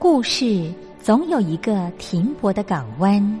故事总有一个停泊的港湾。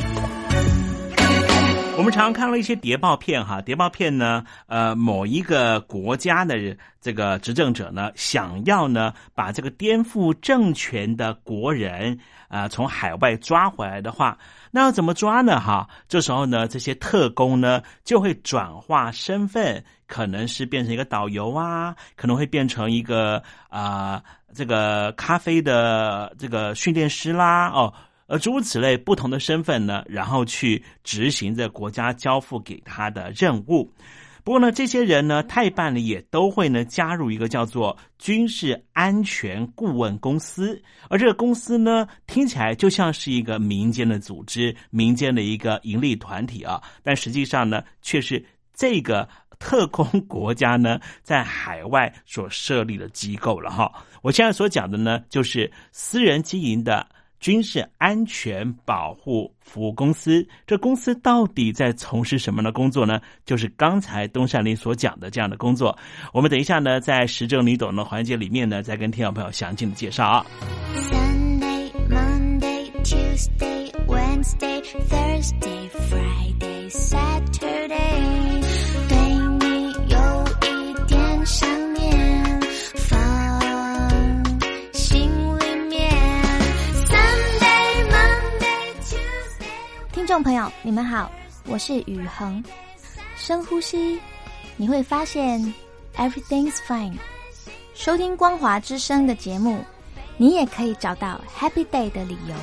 我们常常看到一些谍报片，哈，谍报片呢，呃，某一个国家的这个执政者呢，想要呢把这个颠覆政权的国人啊从海外抓回来的话，那要怎么抓呢？哈，这时候呢，这些特工呢就会转化身份，可能是变成一个导游啊，可能会变成一个啊这个咖啡的这个训练师啦，哦。而诸如此类不同的身份呢，然后去执行着国家交付给他的任务。不过呢，这些人呢，太办呢也都会呢加入一个叫做军事安全顾问公司，而这个公司呢，听起来就像是一个民间的组织、民间的一个盈利团体啊，但实际上呢，却是这个特工国家呢在海外所设立的机构了哈。我现在所讲的呢，就是私人经营的。军事安全保护服务公司，这公司到底在从事什么的工作呢？就是刚才东山林所讲的这样的工作。我们等一下呢，在时政你懂的环节里面呢，再跟听众朋友详尽的介绍啊。Sunday, Monday, Tuesday, Wednesday, Thursday, Friday, Saturday，众朋友，你们好，我是雨恒。深呼吸，你会发现 everything's fine。收听光华之声的节目，你也可以找到 happy day 的理由。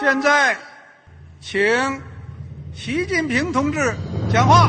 现在，请习近平同志讲话。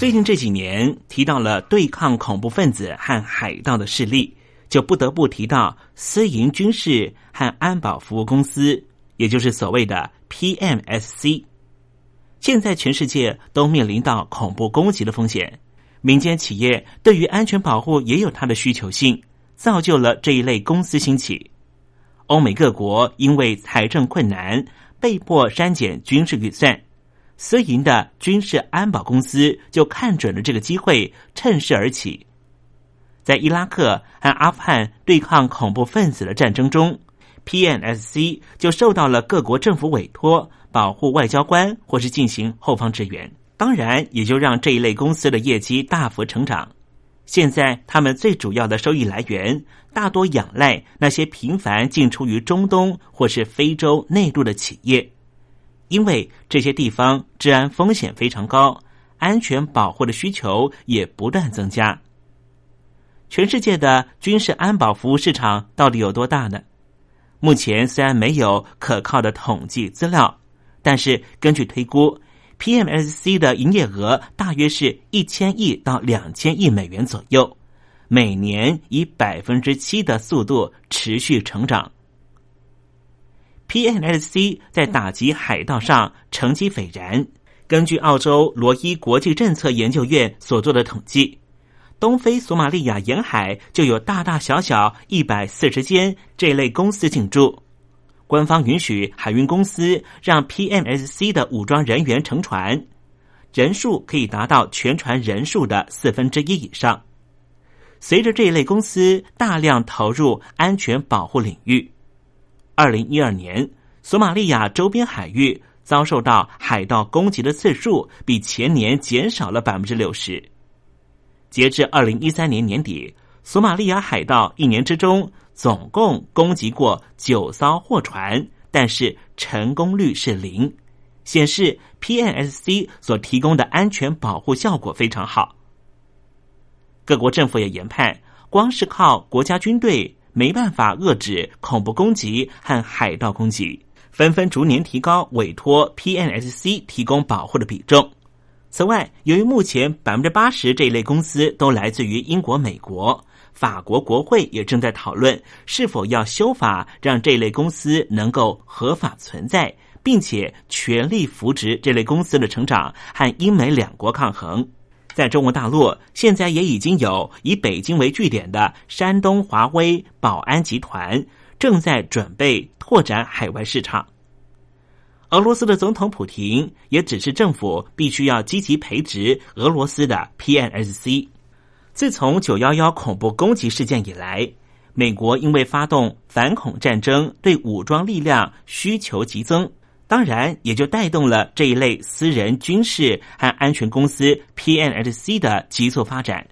最近这几年提到了对抗恐怖分子和海盗的势力，就不得不提到私营军事和安保服务公司，也就是所谓的 PMSC。现在全世界都面临到恐怖攻击的风险，民间企业对于安全保护也有它的需求性，造就了这一类公司兴起。欧美各国因为财政困难，被迫删减军事预算。私营的军事安保公司就看准了这个机会，趁势而起。在伊拉克和阿富汗对抗恐怖分子的战争中，PNSC 就受到了各国政府委托，保护外交官或是进行后方支援。当然，也就让这一类公司的业绩大幅成长。现在，他们最主要的收益来源大多仰赖那些频繁进出于中东或是非洲内陆的企业。因为这些地方治安风险非常高，安全保护的需求也不断增加。全世界的军事安保服务市场到底有多大呢？目前虽然没有可靠的统计资料，但是根据推估，PMSC 的营业额大约是一千亿到两千亿美元左右，每年以百分之七的速度持续成长。PNSC 在打击海盗上成绩斐然。根据澳洲罗伊国际政策研究院所做的统计，东非索马利亚沿海就有大大小小一百四十间这类公司进驻。官方允许海运公司让 PMSC 的武装人员乘船，人数可以达到全船人数的四分之一以上。随着这一类公司大量投入安全保护领域。二零一二年，索马利亚周边海域遭受到海盗攻击的次数比前年减少了百分之六十。截至二零一三年年底，索马利亚海盗一年之中总共攻击过九艘货船，但是成功率是零，显示 PNSC 所提供的安全保护效果非常好。各国政府也研判，光是靠国家军队。没办法遏制恐怖攻击和海盗攻击，纷纷逐年提高委托 PNSC 提供保护的比重。此外，由于目前百分之八十这一类公司都来自于英国、美国，法国国会也正在讨论是否要修法，让这类公司能够合法存在，并且全力扶植这类公司的成长和英美两国抗衡。在中国大陆，现在也已经有以北京为据点的山东华威保安集团正在准备拓展海外市场。俄罗斯的总统普京也指示政府必须要积极培植俄罗斯的 PNSC。自从九幺幺恐怖攻击事件以来，美国因为发动反恐战争，对武装力量需求急增。当然，也就带动了这一类私人军事和安全公司 PNSC 的急速发展。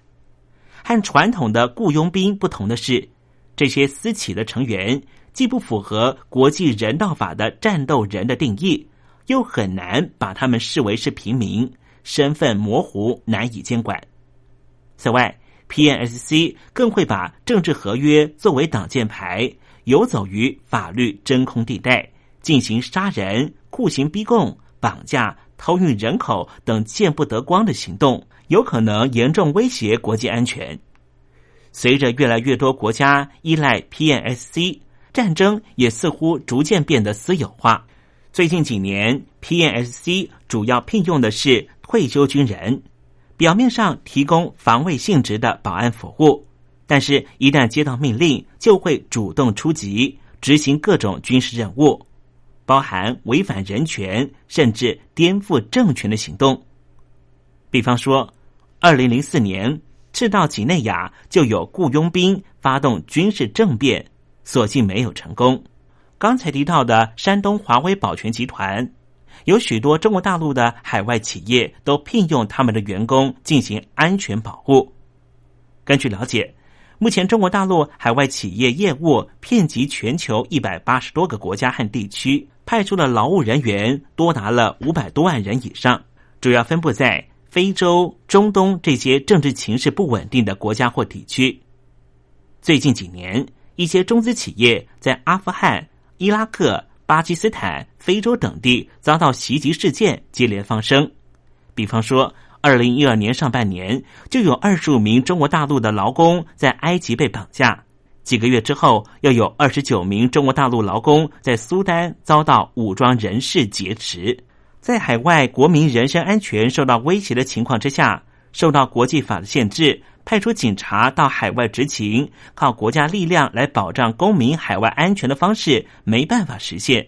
和传统的雇佣兵不同的是，这些私企的成员既不符合国际人道法的战斗人的定义，又很难把他们视为是平民，身份模糊，难以监管。此外，PNSC 更会把政治合约作为挡箭牌，游走于法律真空地带。进行杀人、酷刑逼供、绑架、偷运人口等见不得光的行动，有可能严重威胁国际安全。随着越来越多国家依赖 PNSC，战争也似乎逐渐变得私有化。最近几年，PNSC 主要聘用的是退休军人，表面上提供防卫性质的保安服务，但是一旦接到命令，就会主动出击，执行各种军事任务。包含违反人权甚至颠覆政权的行动，比方说，二零零四年赤道几内亚就有雇佣兵发动军事政变，所幸没有成功。刚才提到的山东华威保全集团，有许多中国大陆的海外企业都聘用他们的员工进行安全保护。根据了解。目前，中国大陆海外企业业务遍及全球一百八十多个国家和地区，派出的劳务人员多达了五百多万人以上，主要分布在非洲、中东这些政治情势不稳定的国家或地区。最近几年，一些中资企业在阿富汗、伊拉克、巴基斯坦、非洲等地遭到袭击事件接连发生，比方说。二零一二年上半年就有二十五名中国大陆的劳工在埃及被绑架，几个月之后又有二十九名中国大陆劳工在苏丹遭到武装人士劫持。在海外国民人身安全受到威胁的情况之下，受到国际法的限制，派出警察到海外执勤，靠国家力量来保障公民海外安全的方式没办法实现。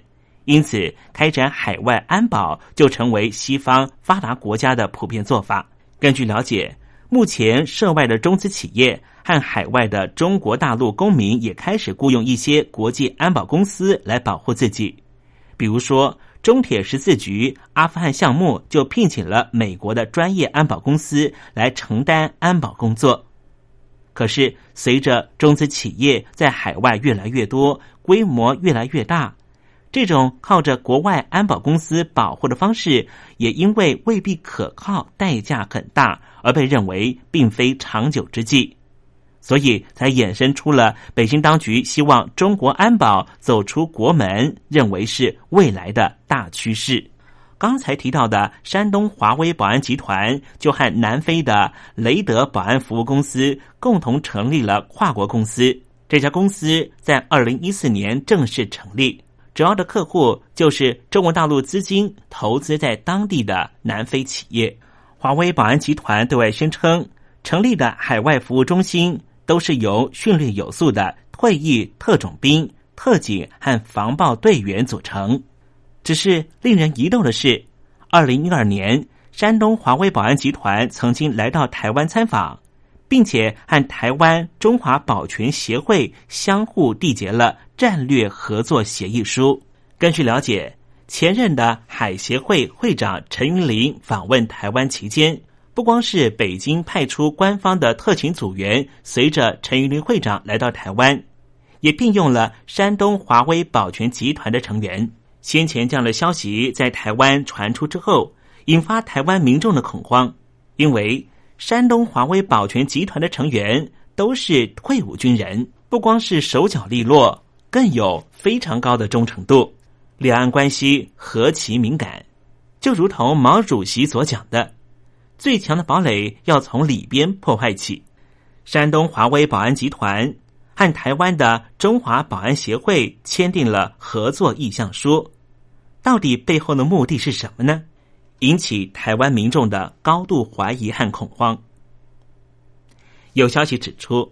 因此，开展海外安保就成为西方发达国家的普遍做法。根据了解，目前涉外的中资企业和海外的中国大陆公民也开始雇佣一些国际安保公司来保护自己。比如说，中铁十四局阿富汗项目就聘请了美国的专业安保公司来承担安保工作。可是，随着中资企业在海外越来越多，规模越来越大。这种靠着国外安保公司保护的方式，也因为未必可靠、代价很大，而被认为并非长久之计，所以才衍生出了北京当局希望中国安保走出国门，认为是未来的大趋势。刚才提到的山东华威保安集团，就和南非的雷德保安服务公司共同成立了跨国公司。这家公司在二零一四年正式成立。主要的客户就是中国大陆资金投资在当地的南非企业。华为保安集团对外宣称，成立的海外服务中心都是由训练有素的退役特种兵、特警和防暴队员组成。只是令人疑窦的是，二零一二年，山东华为保安集团曾经来到台湾参访。并且和台湾中华保全协会相互缔结了战略合作协议书。根据了解，前任的海协会会长陈云林访问台湾期间，不光是北京派出官方的特勤组员随着陈云林会长来到台湾，也聘用了山东华威保全集团的成员。先前这样的消息在台湾传出之后，引发台湾民众的恐慌，因为。山东华威保全集团的成员都是退伍军人，不光是手脚利落，更有非常高的忠诚度。两岸关系何其敏感，就如同毛主席所讲的：“最强的堡垒要从里边破坏起。”山东华威保安集团和台湾的中华保安协会签订了合作意向书，到底背后的目的是什么呢？引起台湾民众的高度怀疑和恐慌。有消息指出，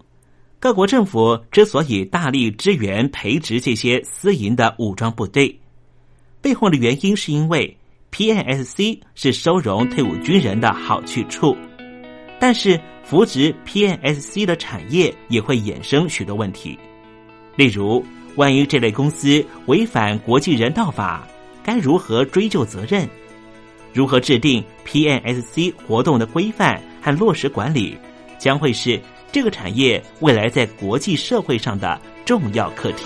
各国政府之所以大力支援培植这些私营的武装部队，背后的原因是因为 PNSC 是收容退伍军人的好去处。但是，扶植 PNSC 的产业也会衍生许多问题，例如，万一这类公司违反国际人道法，该如何追究责任？如何制定 PNSC 活动的规范和落实管理，将会是这个产业未来在国际社会上的重要课题。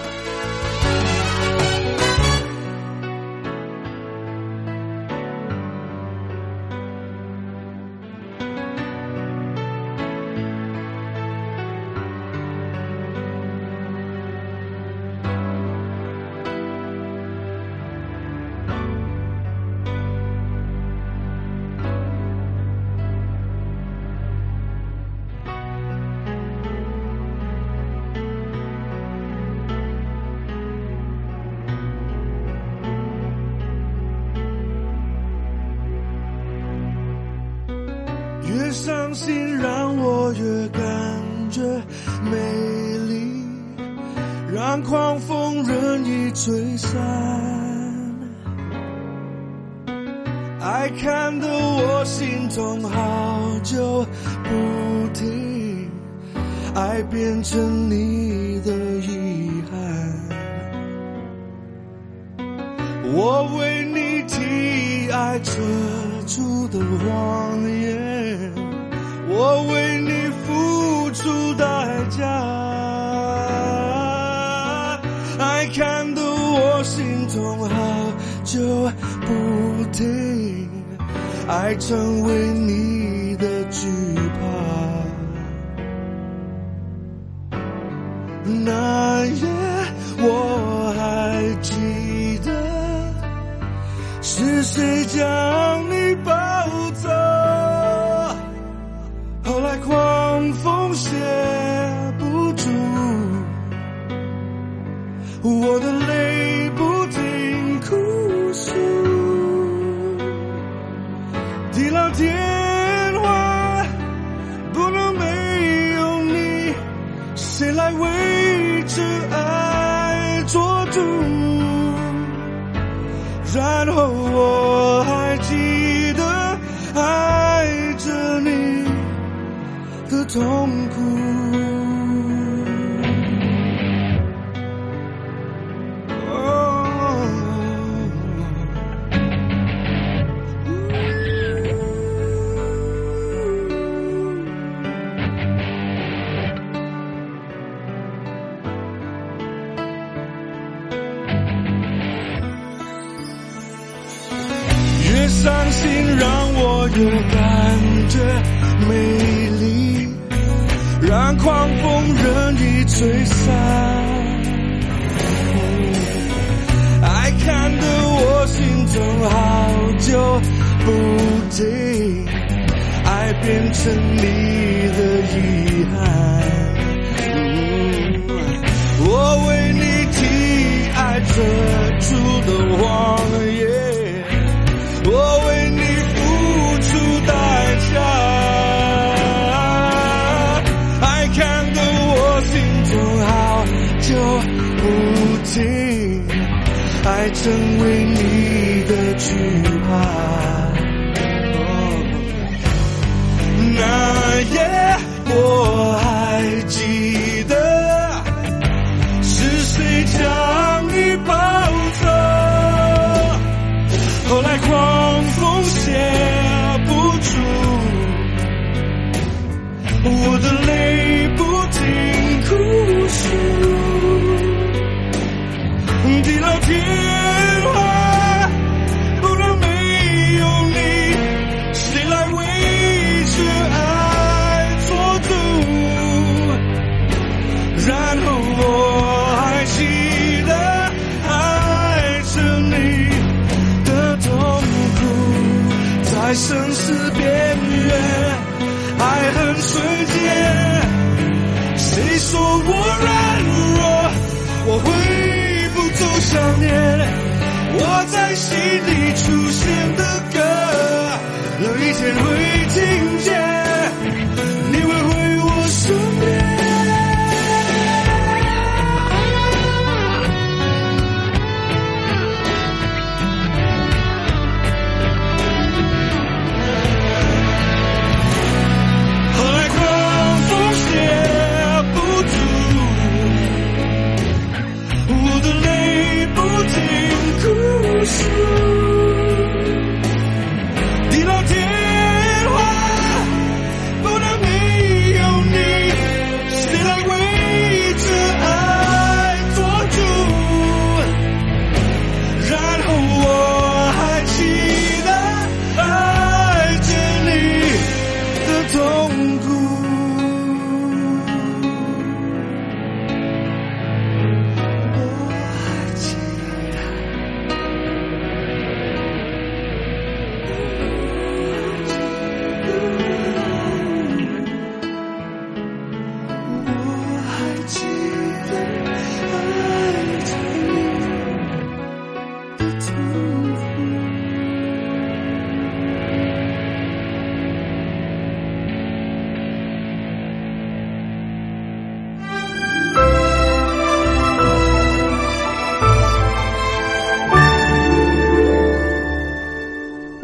伤心让我越感觉美丽，让狂风任意吹散。爱看得我心痛好久不停，爱变成你的遗憾。我为你替爱遮住的谎言，就不停，爱成为你我在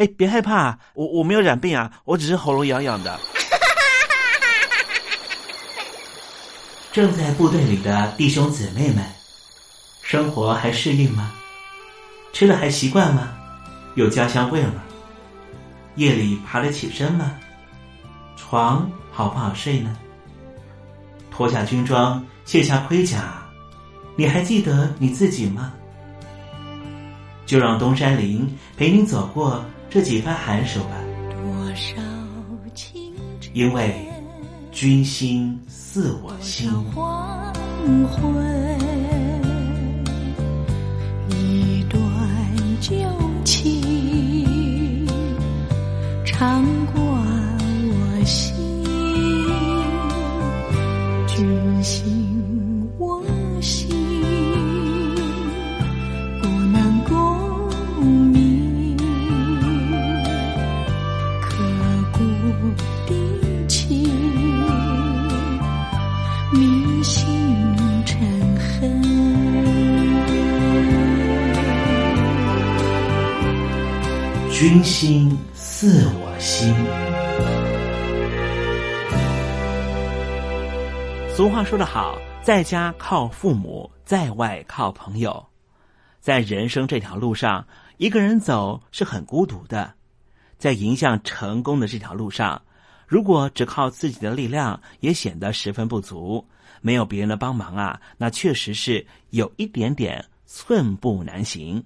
哎，别害怕，我我没有染病啊，我只是喉咙痒痒的。正在部队里的弟兄姊妹们，生活还适应吗？吃的还习惯吗？有家乡味吗？夜里爬得起身吗？床好不好睡呢？脱下军装，卸下盔甲，你还记得你自己吗？就让东山林陪您走过这几番寒暑吧。因为君心似我心。黄昏，一段旧情常君心似我心。俗话说得好，在家靠父母，在外靠朋友。在人生这条路上，一个人走是很孤独的。在迎向成功的这条路上，如果只靠自己的力量，也显得十分不足。没有别人的帮忙啊，那确实是有一点点寸步难行。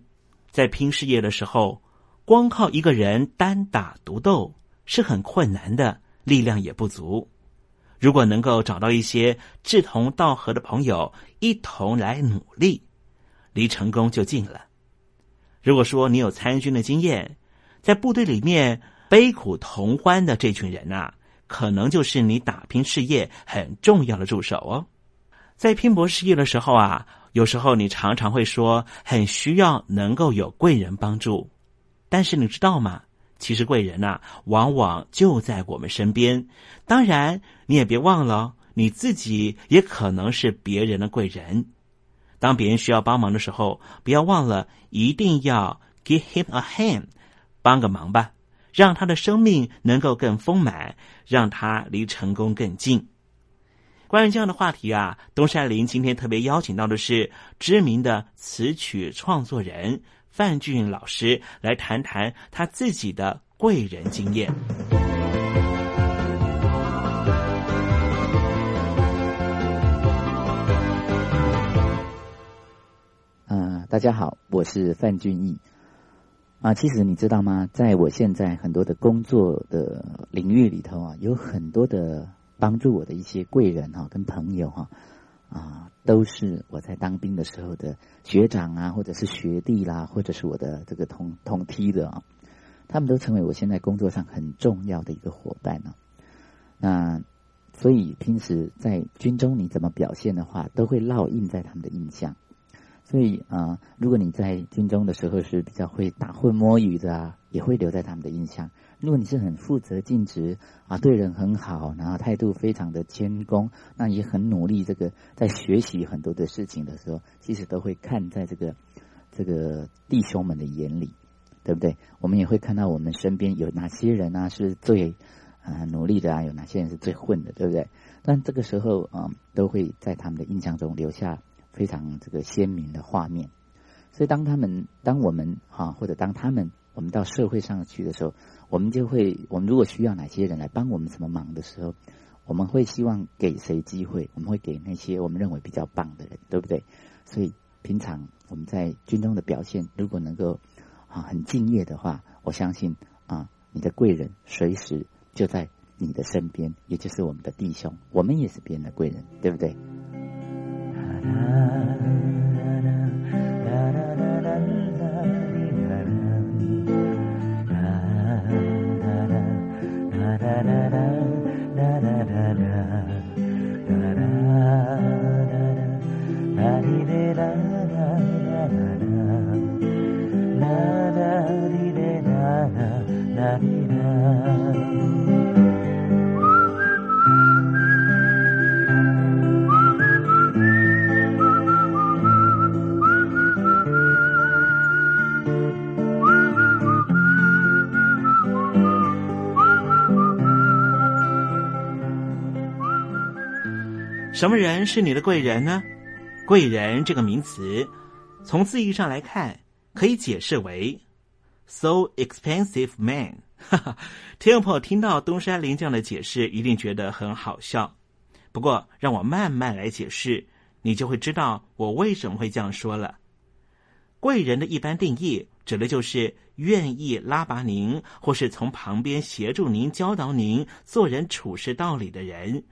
在拼事业的时候，光靠一个人单打独斗是很困难的，力量也不足。如果能够找到一些志同道合的朋友，一同来努力，离成功就近了。如果说你有参军的经验，在部队里面悲苦同欢的这群人啊，可能就是你打拼事业很重要的助手哦。在拼搏事业的时候啊，有时候你常常会说很需要能够有贵人帮助，但是你知道吗？其实贵人呐、往往就在我们身边。当然，你也别忘了，你自己也可能是别人的贵人。当别人需要帮忙的时候，不要忘了一定要 give him a hand，帮个忙吧，让他的生命能够更丰满，让他离成功更近。关于这样的话题啊，东山林今天特别邀请到的是知名的词曲创作人范俊老师来谈谈他自己的贵人经验。嗯，大家好，我是范俊义。啊，其实你知道吗？在我现在很多的工作的领域里头啊，有很多的帮助我的一些贵人哈，跟朋友哈，啊都是我在当兵的时候的学长啊，或者是学弟啦，或者是我的这个同同梯的啊，他们都成为我现在工作上很重要的一个伙伴呢。那所以平时在军中你怎么表现的话，都会烙印在他们的印象。所以啊，如果你在军中的时候是比较会打混摸鱼的啊，也会留在他们的印象。如果你是很负责尽职啊，对人很好，然后态度非常的谦恭，那也很努力，这个在学习很多的事情的时候，其实都会看在这个这个弟兄们的眼里，对不对？我们也会看到我们身边有哪些人啊是最啊努力的啊，有哪些人是最混的，对不对？但这个时候啊，都会在他们的印象中留下。非常这个鲜明的画面，所以当他们，当我们哈，或者当他们，我们到社会上去的时候，我们就会，我们如果需要哪些人来帮我们什么忙的时候，我们会希望给谁机会？我们会给那些我们认为比较棒的人，对不对？所以平常我们在军中的表现，如果能够啊很敬业的话，我相信啊，你的贵人随时就在你的身边，也就是我们的弟兄，我们也是别人的贵人，对不对？什么人是你的贵人呢？贵人这个名词，从字义上来看，可以解释为 “so expensive man”。哈哈，听众朋友听到东山林这样的解释，一定觉得很好笑。不过，让我慢慢来解释，你就会知道我为什么会这样说了。贵人的一般定义，指的就是愿意拉拔您，或是从旁边协助您、教导您做人处事道理的人。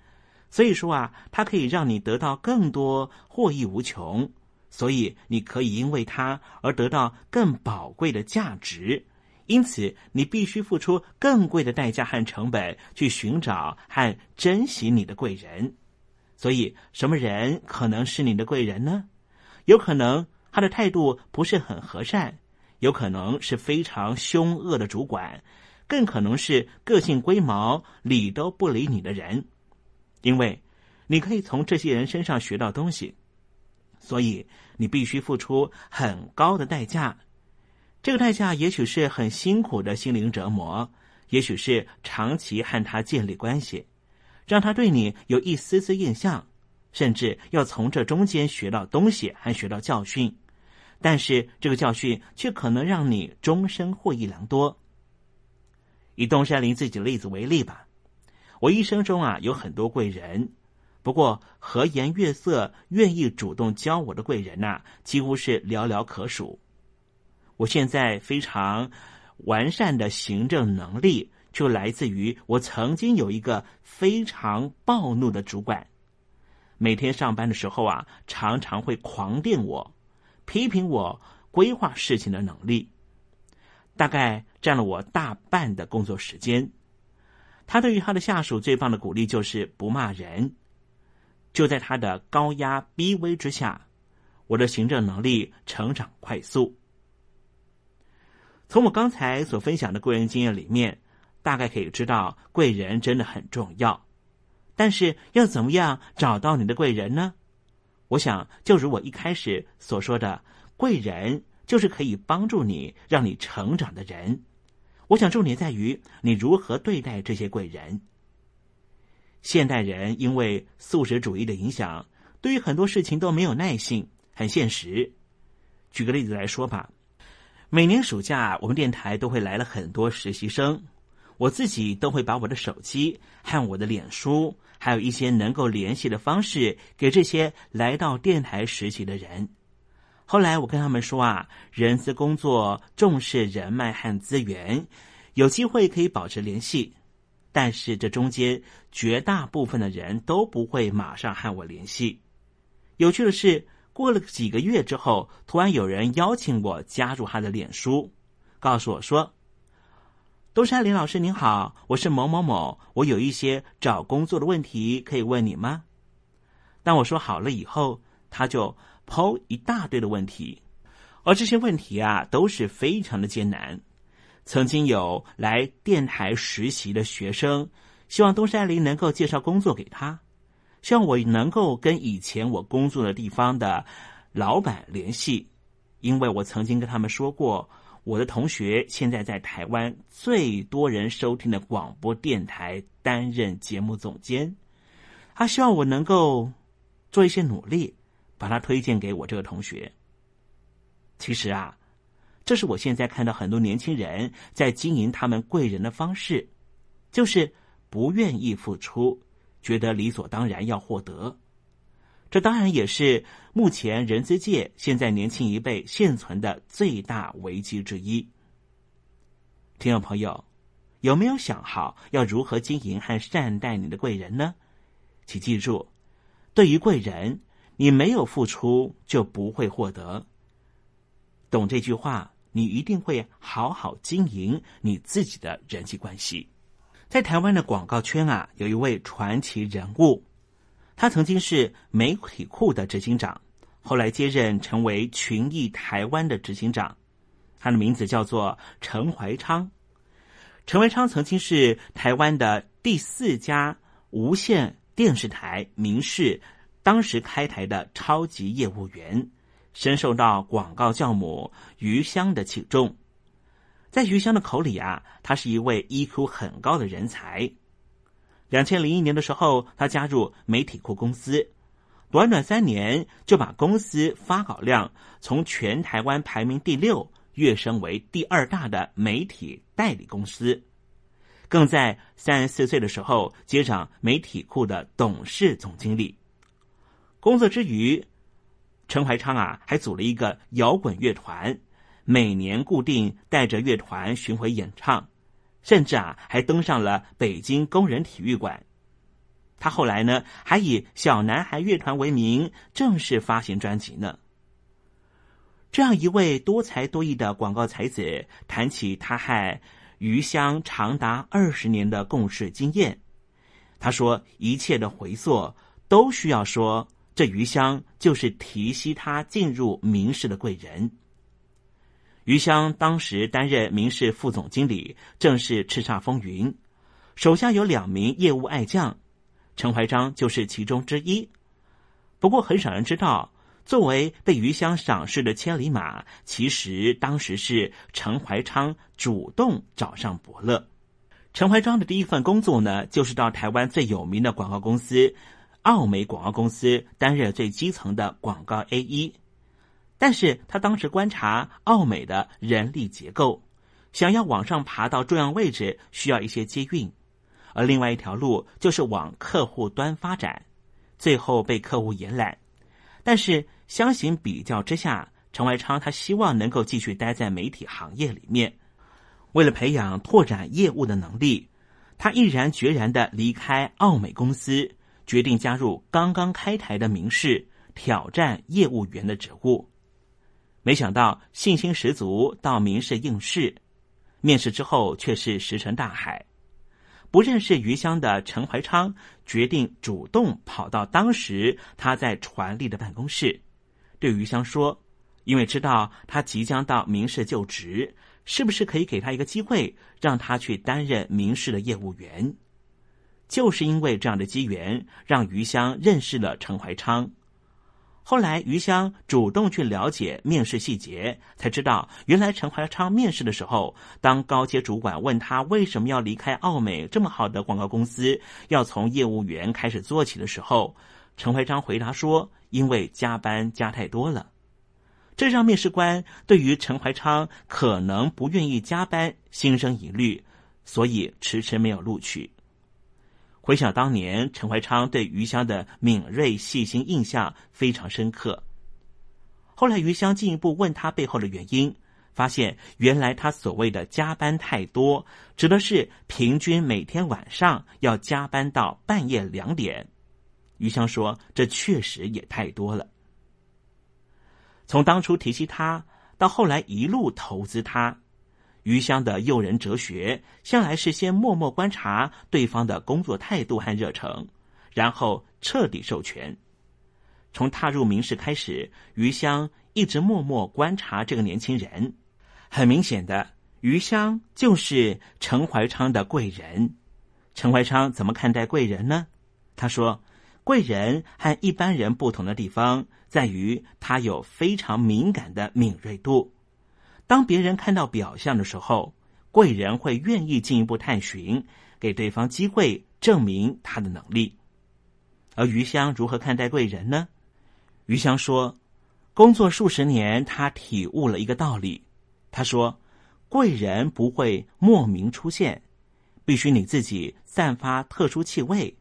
所以说啊，它可以让你得到更多，获益无穷。所以你可以因为它而得到更宝贵的价值。因此，你必须付出更贵的代价和成本去寻找和珍惜你的贵人。所以，什么人可能是你的贵人呢？有可能他的态度不是很和善，有可能是非常凶恶的主管，更可能是个性龟毛、理都不理你的人。因为你可以从这些人身上学到东西，所以你必须付出很高的代价。这个代价也许是很辛苦的心灵折磨，也许是长期和他建立关系，让他对你有一丝丝印象，甚至要从这中间学到东西，还学到教训。但是这个教训却可能让你终身获益良多。以东山林自己的例子为例吧。我一生中啊有很多贵人，不过和颜悦色、愿意主动教我的贵人呐，几乎是寥寥可数。我现在非常完善的行政能力，就来自于我曾经有一个非常暴怒的主管，每天上班的时候啊，常常会狂电我，批评我规划事情的能力，大概占了我大半的工作时间。他对于他的下属最棒的鼓励就是不骂人。就在他的高压逼威之下，我的行政能力成长快速。从我刚才所分享的贵人经验里面，大概可以知道贵人真的很重要。但是要怎么样找到你的贵人呢？我想，就如我一开始所说的，贵人就是可以帮助你、让你成长的人。我想重点在于你如何对待这些贵人。现代人因为素食主义的影响，对于很多事情都没有耐性，很现实。举个例子来说吧，每年暑假我们电台都会来了很多实习生，我自己都会把我的手机和我的脸书，还有一些能够联系的方式给这些来到电台实习的人。后来我跟他们说啊，人资工作重视人脉和资源，有机会可以保持联系，但是这中间绝大部分的人都不会马上和我联系。有趣的是。过了几个月之后，突然有人邀请我加入他的脸书，告诉我说：“东山林老师您好，我是某某某，我有一些找工作的问题可以问你吗？”当我说好了以后，他就抛一大堆的问题，而这些问题啊都是非常的艰难。曾经有来电台实习的学生，希望东山林能够介绍工作给他。希望我能够跟以前我工作的地方的老板联系，因为我曾经跟他们说过，我的同学现在在台湾最多人收听的广播电台担任节目总监，他希望我能够做一些努力，把他推荐给我这个同学。其实啊，这是我现在看到很多年轻人在经营他们贵人的方式，就是不愿意付出。觉得理所当然要获得，这当然也是目前人资界现在年轻一辈现存的最大危机之一。听众朋友，有没有想好要如何经营和善待你的贵人呢？请记住，对于贵人，你没有付出就不会获得。懂这句话，你一定会好好经营你自己的人际关系。在台湾的广告圈啊，有一位传奇人物，他曾经是媒体库的执行长，后来接任成为群益台湾的执行长。他的名字叫做陈怀昌。陈怀昌曾经是台湾的第四家无线电视台民视当时开台的超级业务员，深受到广告教母余香的器重。在余香的口里啊，他是一位 EQ 很高的人才。两千零一年的时候，他加入媒体库公司，短短三年就把公司发稿量从全台湾排名第六跃升为第二大的媒体代理公司，更在三十四岁的时候接掌媒体库的董事总经理。工作之余，陈怀昌啊，还组了一个摇滚乐团。每年固定带着乐团巡回演唱，甚至啊还登上了北京工人体育馆。他后来呢还以小男孩乐团为名正式发行专辑呢。这样一位多才多艺的广告才子，谈起他和余香长达二十年的共事经验，他说：“一切的回溯都需要说，这余香就是提携他进入名士的贵人。”余香当时担任民事副总经理，正是叱咤风云，手下有两名业务爱将，陈怀章就是其中之一。不过很少人知道，作为被余香赏识的千里马，其实当时是陈怀昌主动找上伯乐。陈怀章的第一份工作呢，就是到台湾最有名的广告公司奥美广告公司担任最基层的广告 A 一。但是他当时观察奥美的人力结构，想要往上爬到重要位置，需要一些接运，而另外一条路就是往客户端发展，最后被客户延揽。但是相形比较之下，陈怀昌他希望能够继续待在媒体行业里面。为了培养拓展业务的能力，他毅然决然的离开奥美公司，决定加入刚刚开台的明视，挑战业务员的职务。没想到信心十足到民事应试，面试之后却是石沉大海。不认识余香的陈怀昌决定主动跑到当时他在传力的办公室，对余香说：“因为知道他即将到民事就职，是不是可以给他一个机会，让他去担任民事的业务员？”就是因为这样的机缘，让余香认识了陈怀昌。后来，余香主动去了解面试细节，才知道原来陈怀昌面试的时候，当高阶主管问他为什么要离开奥美这么好的广告公司，要从业务员开始做起的时候，陈怀昌回答说：“因为加班加太多了。”这让面试官对于陈怀昌可能不愿意加班心生疑虑，所以迟迟没有录取。回想当年，陈怀昌对余香的敏锐细心印象非常深刻。后来余香进一步问他背后的原因，发现原来他所谓的加班太多，指的是平均每天晚上要加班到半夜两点。余香说：“这确实也太多了。”从当初提起他，到后来一路投资他。余香的诱人哲学，向来是先默默观察对方的工作态度和热诚，然后彻底授权。从踏入民事开始，余香一直默默观察这个年轻人。很明显的，余香就是陈怀昌的贵人。陈怀昌怎么看待贵人呢？他说：“贵人和一般人不同的地方，在于他有非常敏感的敏锐度。”当别人看到表象的时候，贵人会愿意进一步探寻，给对方机会证明他的能力。而余香如何看待贵人呢？余香说：“工作数十年，他体悟了一个道理。他说，贵人不会莫名出现，必须你自己散发特殊气味，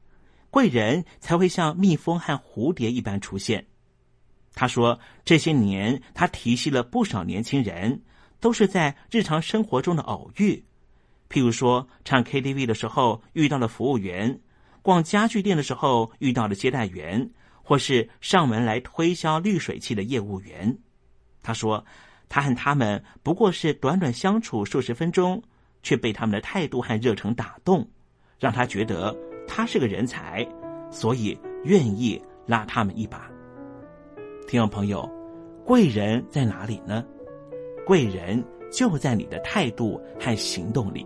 贵人才会像蜜蜂和蝴蝶一般出现。”他说：“这些年，他提携了不少年轻人。”都是在日常生活中的偶遇，譬如说唱 KTV 的时候遇到了服务员，逛家具店的时候遇到了接待员，或是上门来推销滤水器的业务员。他说，他和他们不过是短短相处数十分钟，却被他们的态度和热诚打动，让他觉得他是个人才，所以愿意拉他们一把。听众朋友，贵人在哪里呢？贵人就在你的态度和行动里。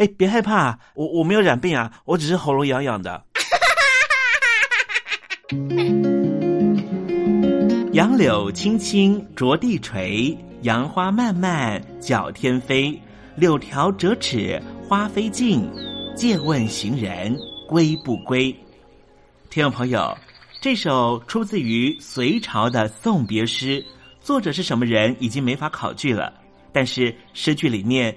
哎，别害怕，我我没有染病啊，我只是喉咙痒痒的。杨柳青青着地垂，杨花漫漫搅天飞。柳条折尺花飞尽，借问行人归不归？听众朋友，这首出自于隋朝的送别诗，作者是什么人已经没法考据了。但是诗句里面